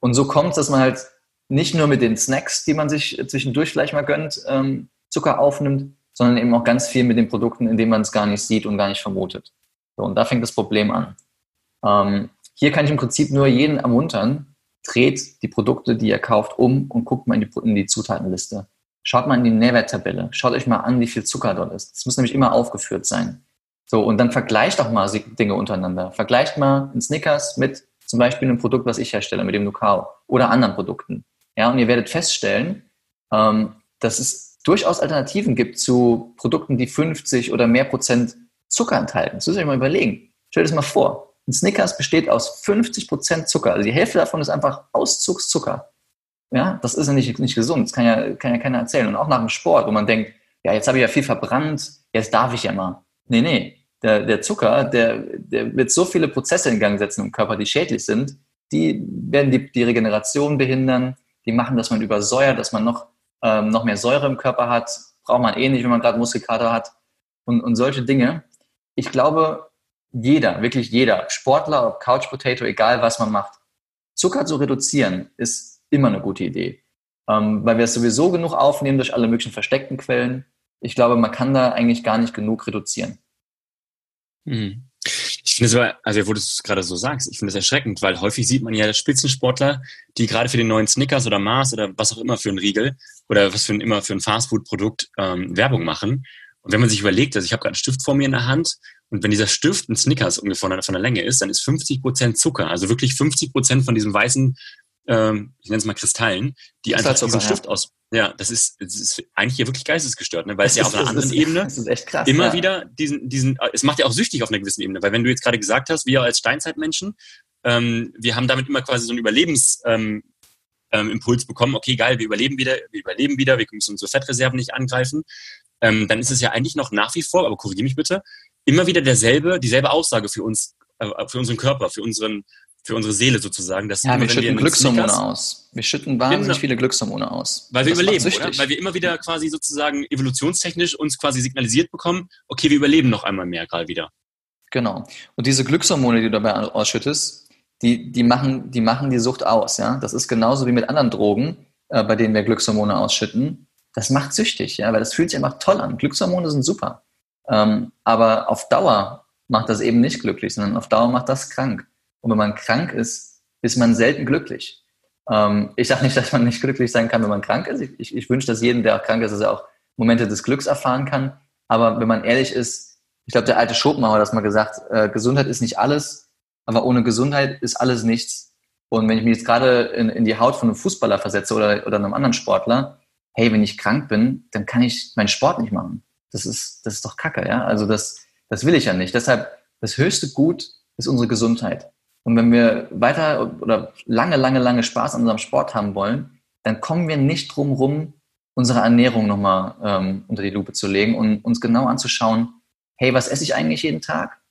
Und so kommt es, dass man halt nicht nur mit den Snacks, die man sich zwischendurch vielleicht mal gönnt, ähm, Zucker aufnimmt, sondern eben auch ganz viel mit den Produkten, in denen man es gar nicht sieht und gar nicht vermutet. So, und da fängt das Problem an. Ähm, hier kann ich im Prinzip nur jeden ermuntern, dreht die Produkte, die ihr kauft, um und guckt mal in die, in die Zutatenliste. Schaut mal in die Nährwerttabelle. Schaut euch mal an, wie viel Zucker dort ist. Das muss nämlich immer aufgeführt sein. So, und dann vergleicht auch mal Dinge untereinander. Vergleicht mal einen Snickers mit zum Beispiel einem Produkt, was ich herstelle, mit dem Nucao oder anderen Produkten. Ja, und ihr werdet feststellen, ähm, dass es durchaus Alternativen gibt zu Produkten, die 50 oder mehr Prozent Zucker enthalten. Das ihr euch mal überlegen. Stellt es mal vor. Ein Snickers besteht aus 50% Zucker. Also die Hälfte davon ist einfach Auszugszucker. Ja, das ist ja nicht, nicht gesund. Das kann ja, kann ja keiner erzählen. Und auch nach dem Sport, wo man denkt, ja, jetzt habe ich ja viel verbrannt, jetzt darf ich ja mal. Nee, nee. Der, der Zucker, der, der wird so viele Prozesse in Gang setzen im Körper, die schädlich sind, die werden die, die Regeneration behindern, die machen, dass man übersäuert, dass man noch, ähm, noch mehr Säure im Körper hat. Braucht man eh nicht, wenn man gerade Muskelkater hat. Und, und solche Dinge. Ich glaube, jeder, wirklich jeder, Sportler, ob Couch Potato, egal was man macht, Zucker zu reduzieren, ist immer eine gute Idee. Ähm, weil wir es sowieso genug aufnehmen durch alle möglichen versteckten Quellen. Ich glaube, man kann da eigentlich gar nicht genug reduzieren.
Hm. Ich finde es aber, also wo du es gerade so sagst, ich finde es erschreckend, weil häufig sieht man ja Spitzensportler, die gerade für den neuen Snickers oder Mars oder was auch immer für ein Riegel oder was für ein, immer für ein Fastfood-Produkt ähm, Werbung machen. Und wenn man sich überlegt, also ich habe gerade einen Stift vor mir in der Hand und wenn dieser Stift ein Snickers ungefähr von der, von der Länge ist, dann ist 50 Prozent Zucker, also wirklich 50 Prozent von diesem weißen, ähm, ich nenne es mal Kristallen, die einfach Zucker, diesen Stift aus. Ja, das ist, das ist eigentlich hier wirklich geistesgestört, ne? weil es ja auf einer anderen ist, Ebene krass, immer ja. wieder diesen, diesen, es macht ja auch süchtig auf einer gewissen Ebene, weil wenn du jetzt gerade gesagt hast, wir als Steinzeitmenschen, ähm, wir haben damit immer quasi so einen Überlebens, ähm, ähm, bekommen, okay, geil, wir überleben wieder, wir überleben wieder, wir müssen unsere Fettreserven nicht angreifen, ähm, dann ist es ja eigentlich noch nach wie vor, aber korrigiere mich bitte, immer wieder derselbe, dieselbe Aussage für uns, äh, für unseren Körper, für unseren, für unsere Seele sozusagen.
Dass ja, immer, wir schütten wir Glückshormone aus. Wir schütten wahnsinnig genau. viele Glückshormone aus.
Weil wir überleben, oder? Weil wir immer wieder quasi sozusagen evolutionstechnisch uns quasi signalisiert bekommen, okay, wir überleben noch einmal mehr gerade wieder.
Genau. Und diese Glückshormone, die du dabei ausschüttest, die, die, machen, die machen die Sucht aus. Ja? Das ist genauso wie mit anderen Drogen, äh, bei denen wir Glückshormone ausschütten. Das macht süchtig, ja, weil das fühlt sich einfach toll an. Glückshormone sind super. Ähm, aber auf Dauer macht das eben nicht glücklich, sondern auf Dauer macht das krank. Und wenn man krank ist, ist man selten glücklich. Ähm, ich sage nicht, dass man nicht glücklich sein kann, wenn man krank ist. Ich, ich, ich wünsche, dass jedem, der auch krank ist, dass er auch Momente des Glücks erfahren kann. Aber wenn man ehrlich ist, ich glaube, der alte Schopenhauer hat das mal gesagt, äh, Gesundheit ist nicht alles, aber ohne Gesundheit ist alles nichts. Und wenn ich mich jetzt gerade in, in die Haut von einem Fußballer versetze oder, oder einem anderen Sportler, hey, wenn ich krank bin, dann kann ich meinen Sport nicht machen. Das ist, das ist doch Kacke, ja. Also das, das will ich ja nicht. Deshalb, das höchste Gut ist unsere Gesundheit. Und wenn wir weiter oder lange, lange, lange Spaß an unserem Sport haben wollen, dann kommen wir nicht drum rum, unsere Ernährung nochmal ähm, unter die Lupe zu legen und uns genau anzuschauen, hey, was esse ich eigentlich jeden Tag?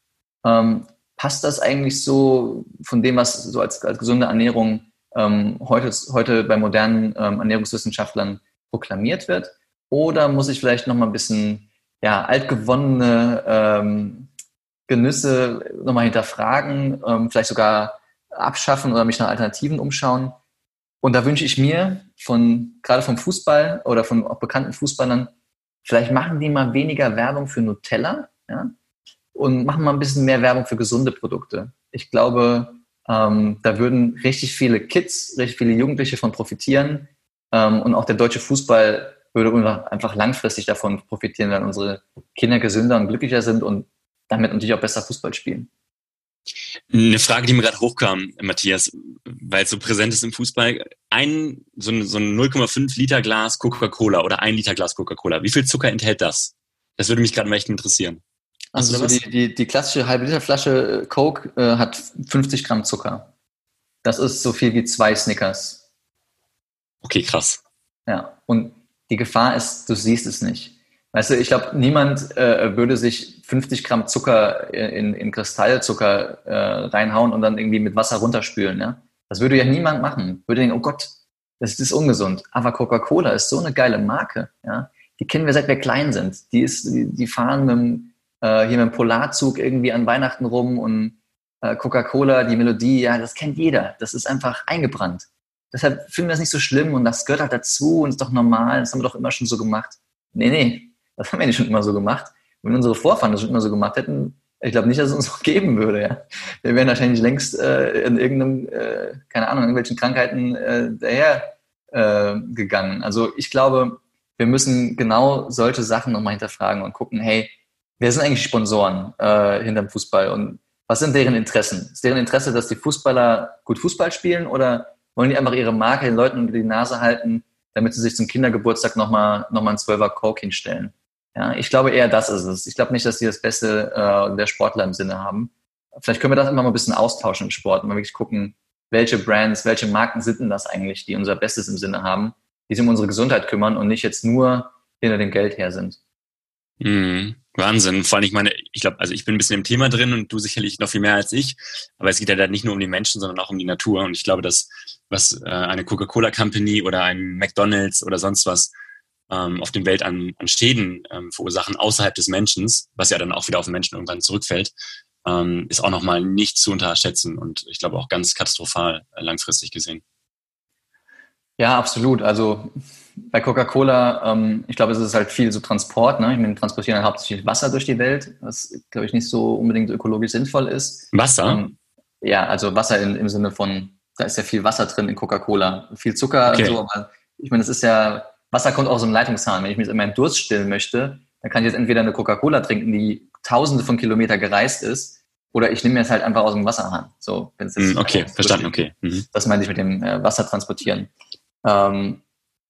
Ähm, passt das eigentlich so von dem, was so als, als gesunde Ernährung ähm, heute, heute bei modernen ähm, Ernährungswissenschaftlern proklamiert wird? Oder muss ich vielleicht noch mal ein bisschen ja, altgewonnene ähm, Genüsse nochmal hinterfragen, ähm, vielleicht sogar abschaffen oder mich nach Alternativen umschauen? Und da wünsche ich mir von, gerade vom Fußball oder von auch bekannten Fußballern, vielleicht machen die mal weniger Werbung für Nutella, ja, und machen mal ein bisschen mehr Werbung für gesunde Produkte. Ich glaube, ähm, da würden richtig viele Kids, richtig viele Jugendliche von profitieren. Ähm, und auch der deutsche Fußball würde einfach langfristig davon profitieren, wenn unsere Kinder gesünder und glücklicher sind und damit natürlich auch besser Fußball spielen.
Eine Frage, die mir gerade hochkam, Matthias, weil es so präsent ist im Fußball. Ein, so ein, so ein 0,5 Liter Glas Coca-Cola oder ein Liter Glas Coca-Cola. Wie viel Zucker enthält das? Das würde mich gerade mal echt interessieren.
Also so die, die, die, klassische halbe Liter Flasche äh, Coke äh, hat 50 Gramm Zucker. Das ist so viel wie zwei Snickers.
Okay, krass.
Ja, und die Gefahr ist, du siehst es nicht. Weißt du, ich glaube, niemand äh, würde sich 50 Gramm Zucker in, in Kristallzucker äh, reinhauen und dann irgendwie mit Wasser runterspülen. Ja? Das würde ja niemand machen. Würde denken, oh Gott, das ist ungesund. Aber Coca-Cola ist so eine geile Marke. Ja? Die kennen wir seit wir klein sind. Die, ist, die, die fahren mit dem äh, hier mit dem Polarzug irgendwie an Weihnachten rum und äh, Coca-Cola, die Melodie, ja, das kennt jeder. Das ist einfach eingebrannt. Deshalb finden wir das nicht so schlimm und das gehört halt dazu und ist doch normal, das haben wir doch immer schon so gemacht. Nee, nee, das haben wir nicht schon immer so gemacht. Wenn unsere Vorfahren das schon immer so gemacht hätten, ich glaube nicht, dass es uns noch geben würde. Ja. Wir wären wahrscheinlich längst äh, in irgendeinem, äh, keine Ahnung, irgendwelchen Krankheiten äh, daher äh, gegangen. Also ich glaube, wir müssen genau solche Sachen nochmal hinterfragen und gucken, hey, wer sind eigentlich Sponsoren äh, hinterm Fußball und was sind deren Interessen? Ist deren Interesse, dass die Fußballer gut Fußball spielen oder wollen die einfach ihre Marke den Leuten unter die Nase halten, damit sie sich zum Kindergeburtstag nochmal noch mal einen Zwölfer Coke hinstellen? Ja, ich glaube eher, das ist es. Ich glaube nicht, dass die das Beste äh, der Sportler im Sinne haben. Vielleicht können wir das immer mal ein bisschen austauschen im Sport und mal wirklich gucken, welche Brands, welche Marken sind denn das eigentlich, die unser Bestes im Sinne haben, die sich um unsere Gesundheit kümmern und nicht jetzt nur hinter dem Geld her sind.
Mhm. Wahnsinn. Vor allem, ich meine, ich glaube, also ich bin ein bisschen im Thema drin und du sicherlich noch viel mehr als ich. Aber es geht ja da nicht nur um die Menschen, sondern auch um die Natur. Und ich glaube, dass was äh, eine Coca-Cola Company oder ein McDonald's oder sonst was ähm, auf dem Welt an, an Schäden ähm, verursachen außerhalb des Menschen, was ja dann auch wieder auf den Menschen irgendwann zurückfällt, ähm, ist auch nochmal nicht zu unterschätzen und ich glaube auch ganz katastrophal äh, langfristig gesehen.
Ja, absolut. Also bei Coca-Cola, ähm, ich glaube, es ist halt viel so Transport. Ne? Ich meine, transportieren halt hauptsächlich Wasser durch die Welt, was, glaube ich, nicht so unbedingt ökologisch sinnvoll ist.
Wasser? Ähm,
ja, also Wasser in, im Sinne von, da ist ja viel Wasser drin in Coca-Cola. Viel Zucker okay. und so, aber ich meine, das ist ja, Wasser kommt aus einem Leitungshahn. Wenn ich mir jetzt meinen Durst stillen möchte, dann kann ich jetzt entweder eine Coca-Cola trinken, die tausende von Kilometer gereist ist, oder ich nehme mir es halt einfach aus dem Wasserhahn. So,
wenn es jetzt mm, okay, verstanden, okay.
Mhm. Das meine ich mit dem äh, Wasser transportieren. Ähm,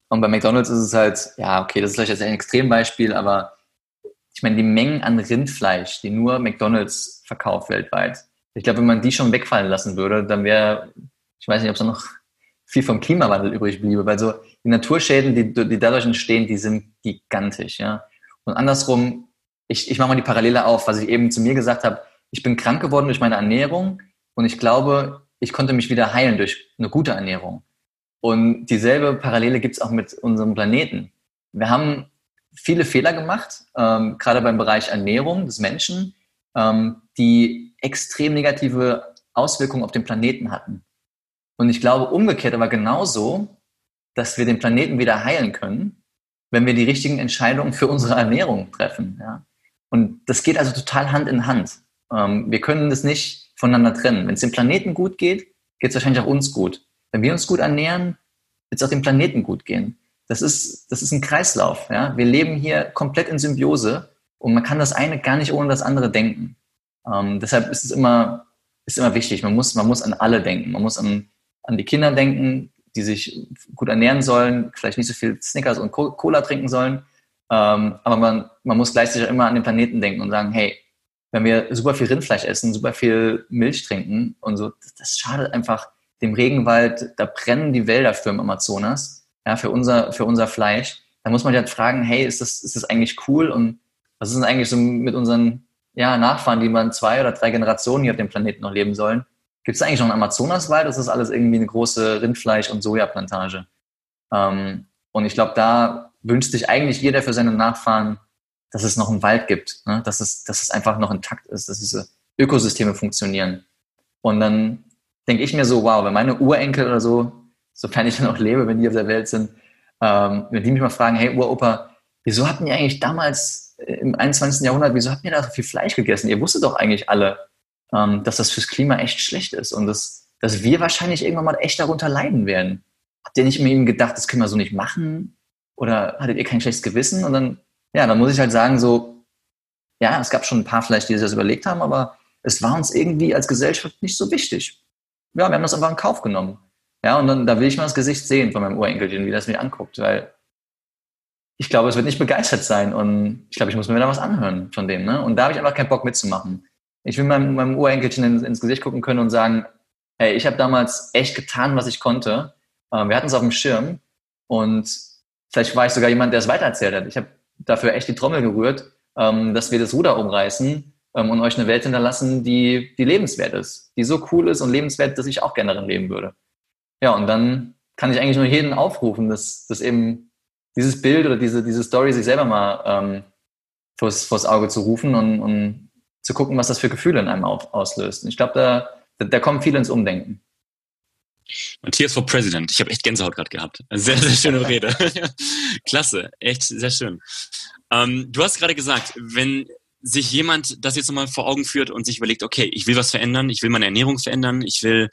und bei McDonalds ist es halt, ja, okay, das ist vielleicht jetzt ein Extrembeispiel, aber ich meine, die Mengen an Rindfleisch, die nur McDonalds verkauft weltweit, ich glaube, wenn man die schon wegfallen lassen würde, dann wäre, ich weiß nicht, ob es noch viel vom Klimawandel übrig bliebe, weil so die Naturschäden, die, die dadurch entstehen, die sind gigantisch, ja. Und andersrum, ich, ich mache mal die Parallele auf, was ich eben zu mir gesagt habe, ich bin krank geworden durch meine Ernährung und ich glaube, ich konnte mich wieder heilen durch eine gute Ernährung. Und dieselbe Parallele gibt es auch mit unserem Planeten. Wir haben viele Fehler gemacht, ähm, gerade beim Bereich Ernährung des Menschen, ähm, die extrem negative Auswirkungen auf den Planeten hatten. Und ich glaube umgekehrt aber genauso, dass wir den Planeten wieder heilen können, wenn wir die richtigen Entscheidungen für unsere Ernährung treffen. Ja? Und das geht also total Hand in Hand. Ähm, wir können das nicht voneinander trennen. Wenn es dem Planeten gut geht, geht es wahrscheinlich auch uns gut. Wenn wir uns gut ernähren, wird es auch dem Planeten gut gehen. Das ist, das ist ein Kreislauf. Ja? Wir leben hier komplett in Symbiose und man kann das eine gar nicht ohne das andere denken. Ähm, deshalb ist es immer, ist immer wichtig. Man muss, man muss an alle denken. Man muss an, an die Kinder denken, die sich gut ernähren sollen, vielleicht nicht so viel Snickers und Cola trinken sollen. Ähm, aber man, man muss gleichzeitig immer an den Planeten denken und sagen, hey, wenn wir super viel Rindfleisch essen, super viel Milch trinken und so, das, das schadet einfach dem Regenwald, da brennen die Wälder für im Amazonas, ja, für unser, für unser Fleisch. Da muss man halt fragen, hey, ist das, ist das eigentlich cool und was ist denn eigentlich so mit unseren ja, Nachfahren, die man zwei oder drei Generationen hier auf dem Planeten noch leben sollen. Gibt es eigentlich noch einen Amazonaswald? Das ist alles irgendwie eine große Rindfleisch- und Sojaplantage. Ähm, und ich glaube, da wünscht sich eigentlich jeder für seine Nachfahren, dass es noch einen Wald gibt, ne? dass, es, dass es einfach noch intakt ist, dass diese Ökosysteme funktionieren. Und dann denke ich mir so, wow, wenn meine Urenkel oder so, sofern ich dann auch lebe, wenn die auf der Welt sind, ähm, wenn die mich mal fragen, hey Uropa, wieso hatten ihr eigentlich damals im 21. Jahrhundert, wieso habt ihr da so viel Fleisch gegessen? Ihr wusstet doch eigentlich alle, ähm, dass das fürs Klima echt schlecht ist und dass, dass wir wahrscheinlich irgendwann mal echt darunter leiden werden. Habt ihr nicht mit ihm gedacht, das können wir so nicht machen? Oder hattet ihr kein schlechtes Gewissen? Und dann, ja, dann muss ich halt sagen, so, ja, es gab schon ein paar vielleicht, die sich das überlegt haben, aber es war uns irgendwie als Gesellschaft nicht so wichtig. Ja, wir haben das einfach in Kauf genommen. Ja, und dann, da will ich mal das Gesicht sehen von meinem Urenkelchen, wie das mich anguckt, weil ich glaube, es wird nicht begeistert sein und ich glaube, ich muss mir da was anhören von dem. Ne? Und da habe ich einfach keinen Bock mitzumachen. Ich will meinem, meinem Urenkelchen ins, ins, Gesicht gucken können und sagen, hey, ich habe damals echt getan, was ich konnte. Ähm, wir hatten es auf dem Schirm und vielleicht war ich sogar jemand, der es weitererzählt hat. Ich habe dafür echt die Trommel gerührt, ähm, dass wir das Ruder umreißen ähm, und euch eine Welt hinterlassen, die, die lebenswert ist, die so cool ist und lebenswert, dass ich auch gerne darin leben würde. Ja, und dann kann ich eigentlich nur jeden aufrufen, dass, dass eben dieses Bild oder diese, diese Story sich selber mal ähm, vors, vors Auge zu rufen und, und zu gucken, was das für Gefühle in einem auf, auslöst. Und ich glaube, da, da, da kommen viele ins Umdenken.
Matthias for President. Ich habe echt Gänsehaut gerade gehabt. Sehr, sehr schöne Rede. Klasse, echt sehr schön. Ähm, du hast gerade gesagt, wenn sich jemand das jetzt nochmal vor Augen führt und sich überlegt, okay, ich will was verändern, ich will meine Ernährung verändern, ich will,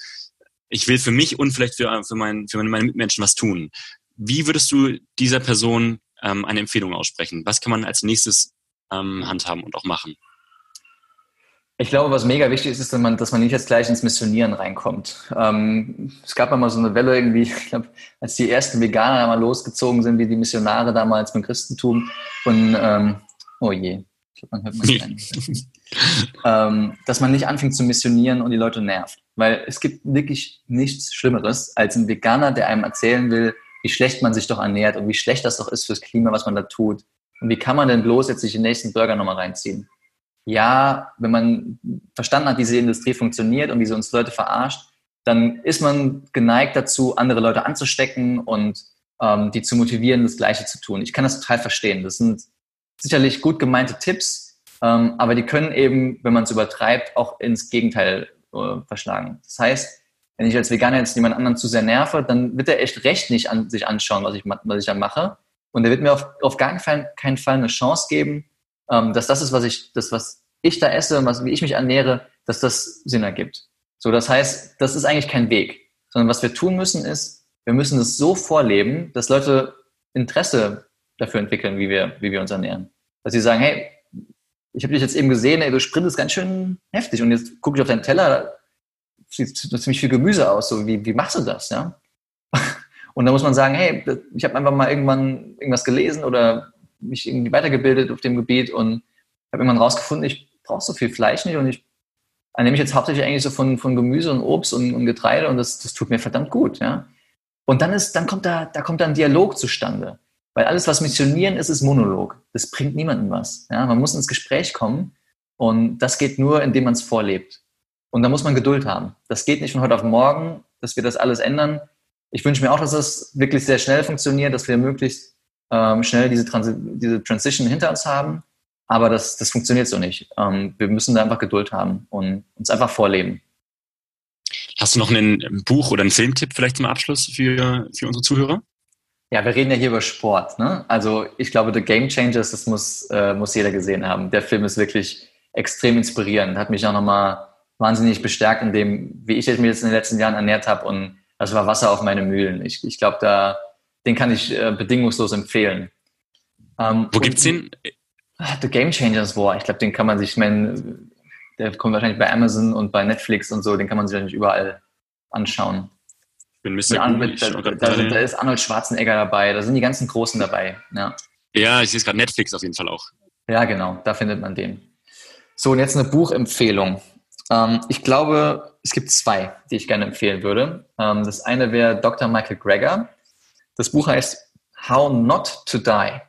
ich will für mich und vielleicht für, für, mein, für meine Mitmenschen was tun. Wie würdest du dieser Person ähm, eine Empfehlung aussprechen? Was kann man als nächstes ähm, handhaben und auch machen?
Ich glaube, was mega wichtig ist, ist, dass man, dass man nicht jetzt gleich ins Missionieren reinkommt. Ähm, es gab mal so eine Welle irgendwie, ich glaube, als die ersten Veganer mal losgezogen sind, wie die Missionare damals mit Christentum. Und ähm, oh je, ich glaube, man hört man ähm, dass man nicht anfängt zu missionieren und die Leute nervt. Weil es gibt wirklich nichts Schlimmeres als ein Veganer, der einem erzählen will, wie schlecht man sich doch ernährt und wie schlecht das doch ist fürs Klima, was man da tut. Und wie kann man denn bloß jetzt sich den nächsten Burger nochmal reinziehen? Ja, wenn man verstanden hat, wie diese Industrie funktioniert und wie sie uns Leute verarscht, dann ist man geneigt dazu, andere Leute anzustecken und ähm, die zu motivieren, das Gleiche zu tun. Ich kann das total verstehen. Das sind sicherlich gut gemeinte Tipps, ähm, aber die können eben, wenn man es übertreibt, auch ins Gegenteil äh, verschlagen. Das heißt, wenn ich als Veganer jetzt jemand anderen zu sehr nerve, dann wird er echt recht nicht an sich anschauen, was ich, was ich da mache. Und er wird mir auf, auf gar keinen Fall, keinen Fall eine Chance geben, ähm, dass das ist, was ich, das, was ich da esse und was, wie ich mich ernähre, dass das Sinn ergibt. So, das heißt, das ist eigentlich kein Weg. Sondern was wir tun müssen, ist, wir müssen es so vorleben, dass Leute Interesse dafür entwickeln, wie wir, wie wir uns ernähren. Dass sie sagen, hey, ich habe dich jetzt eben gesehen, ey, du sprintest ganz schön heftig und jetzt gucke ich auf deinen Teller, sieht ziemlich viel Gemüse aus. So, wie, wie machst du das? Ja? Und da muss man sagen, hey, ich habe einfach mal irgendwann irgendwas gelesen oder mich irgendwie weitergebildet auf dem Gebiet und habe irgendwann rausgefunden, ich brauche so viel Fleisch nicht und ich ernehme mich jetzt hauptsächlich eigentlich so von, von Gemüse und Obst und, und Getreide und das, das tut mir verdammt gut. Ja? Und dann ist, dann kommt da, da kommt dann Dialog zustande. Weil alles, was missionieren ist, ist Monolog. Das bringt niemandem was. Ja? Man muss ins Gespräch kommen und das geht nur, indem man es vorlebt. Und da muss man Geduld haben. Das geht nicht von heute auf morgen, dass wir das alles ändern. Ich wünsche mir auch, dass das wirklich sehr schnell funktioniert, dass wir möglichst ähm, schnell diese, Transi diese Transition hinter uns haben. Aber das, das funktioniert so nicht. Ähm, wir müssen da einfach Geduld haben und uns einfach vorleben.
Hast du noch ein Buch oder einen Filmtipp vielleicht zum Abschluss für, für unsere Zuhörer?
Ja, wir reden ja hier über Sport. Ne? Also ich glaube, The Game Changers, das muss, äh, muss jeder gesehen haben. Der Film ist wirklich extrem inspirierend. Hat mich auch nochmal wahnsinnig bestärkt in dem, wie ich mich jetzt in den letzten Jahren ernährt habe und das war Wasser auf meine Mühlen. Ich, ich glaube, da, den kann ich äh, bedingungslos empfehlen.
Ähm, Wo gibt's den?
Ah, The Game Changers War. Ich glaube, den kann man sich, ich meine, der kommt wahrscheinlich bei Amazon und bei Netflix und so, den kann man sich natürlich überall anschauen.
Ich bin Mr.
Mit, da, da, da, da, ist Arnold Schwarzenegger dabei, da sind die ganzen Großen dabei. Ja,
ja ich sehe es gerade Netflix auf jeden Fall auch.
Ja, genau, da findet man den. So, und jetzt eine Buchempfehlung. Ähm, ich glaube, es gibt zwei, die ich gerne empfehlen würde. Ähm, das eine wäre Dr. Michael Greger. Das Buch heißt How Not to Die.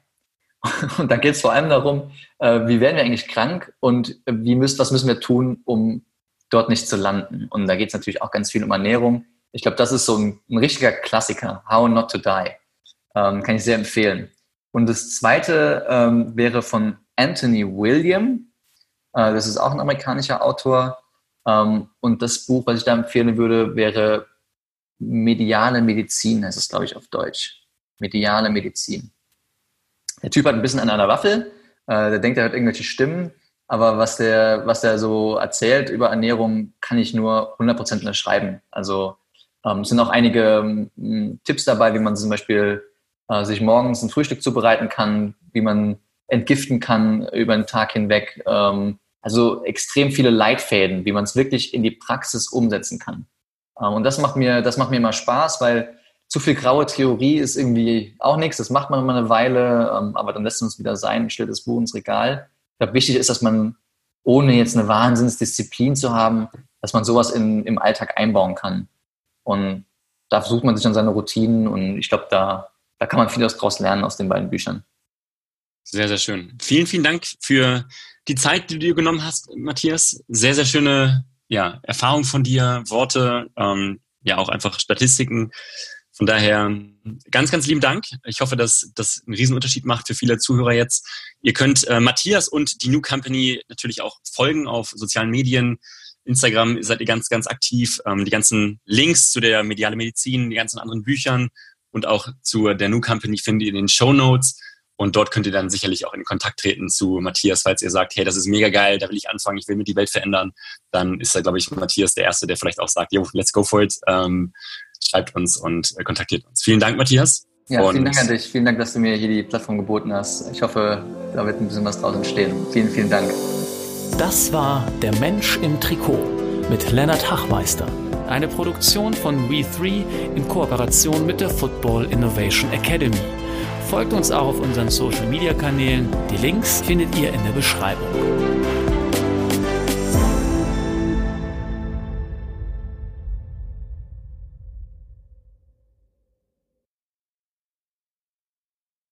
Und da geht es vor allem darum, äh, wie werden wir eigentlich krank und wie müsst, was müssen wir tun, um dort nicht zu landen. Und da geht es natürlich auch ganz viel um Ernährung. Ich glaube, das ist so ein, ein, richtiger Klassiker, How Not to Die. Ähm, kann ich sehr empfehlen. Und das zweite ähm, wäre von Anthony William. Äh, das ist auch ein amerikanischer Autor. Ähm, und das Buch, was ich da empfehlen würde, wäre Mediale Medizin, heißt es, glaube ich, auf Deutsch. Mediale Medizin. Der Typ hat ein bisschen an einer Waffel. Äh, der denkt, er hört irgendwelche Stimmen. Aber was der, was der so erzählt über Ernährung, kann ich nur 100% unterschreiben. Also ähm, es sind auch einige ähm, Tipps dabei, wie man zum Beispiel äh, sich morgens ein Frühstück zubereiten kann, wie man entgiften kann über den Tag hinweg. Ähm, also extrem viele Leitfäden, wie man es wirklich in die Praxis umsetzen kann. Ähm, und das macht mir, das macht mir immer Spaß, weil zu viel graue Theorie ist irgendwie auch nichts. Das macht man immer eine Weile, ähm, aber dann lässt man es wieder sein, stellt das Buch ins Regal. Ich glaube, wichtig ist, dass man, ohne jetzt eine Wahnsinnsdisziplin zu haben, dass man sowas in, im Alltag einbauen kann. Und da versucht man sich dann seine Routinen und ich glaube, da, da kann man vieles draus lernen aus den beiden Büchern.
Sehr, sehr schön. Vielen, vielen Dank für die Zeit, die du dir genommen hast, Matthias. Sehr, sehr schöne ja, Erfahrung von dir, Worte, ähm, ja auch einfach Statistiken. Von daher ganz, ganz lieben Dank. Ich hoffe, dass das einen Riesenunterschied macht für viele Zuhörer jetzt. Ihr könnt äh, Matthias und die New Company natürlich auch folgen auf sozialen Medien. Instagram seid ihr ganz, ganz aktiv. Ähm, die ganzen Links zu der mediale Medizin, die ganzen anderen Büchern und auch zu der New Company findet ihr in den Show Notes. Und dort könnt ihr dann sicherlich auch in Kontakt treten zu Matthias, falls ihr sagt, hey, das ist mega geil, da will ich anfangen, ich will mit die Welt verändern. Dann ist da, glaube ich, Matthias der Erste, der vielleicht auch sagt, yo, let's go for it. Ähm, schreibt uns und äh, kontaktiert uns. Vielen Dank, Matthias.
Ja, und vielen Dank an dich. Vielen Dank, dass du mir hier die Plattform geboten hast. Ich hoffe, da wird ein bisschen was draus entstehen. Vielen, vielen Dank.
Das war Der Mensch im Trikot mit Lennart Hachmeister. Eine Produktion von We3 in Kooperation mit der Football Innovation Academy. Folgt uns auch auf unseren Social Media Kanälen. Die Links findet ihr in der Beschreibung.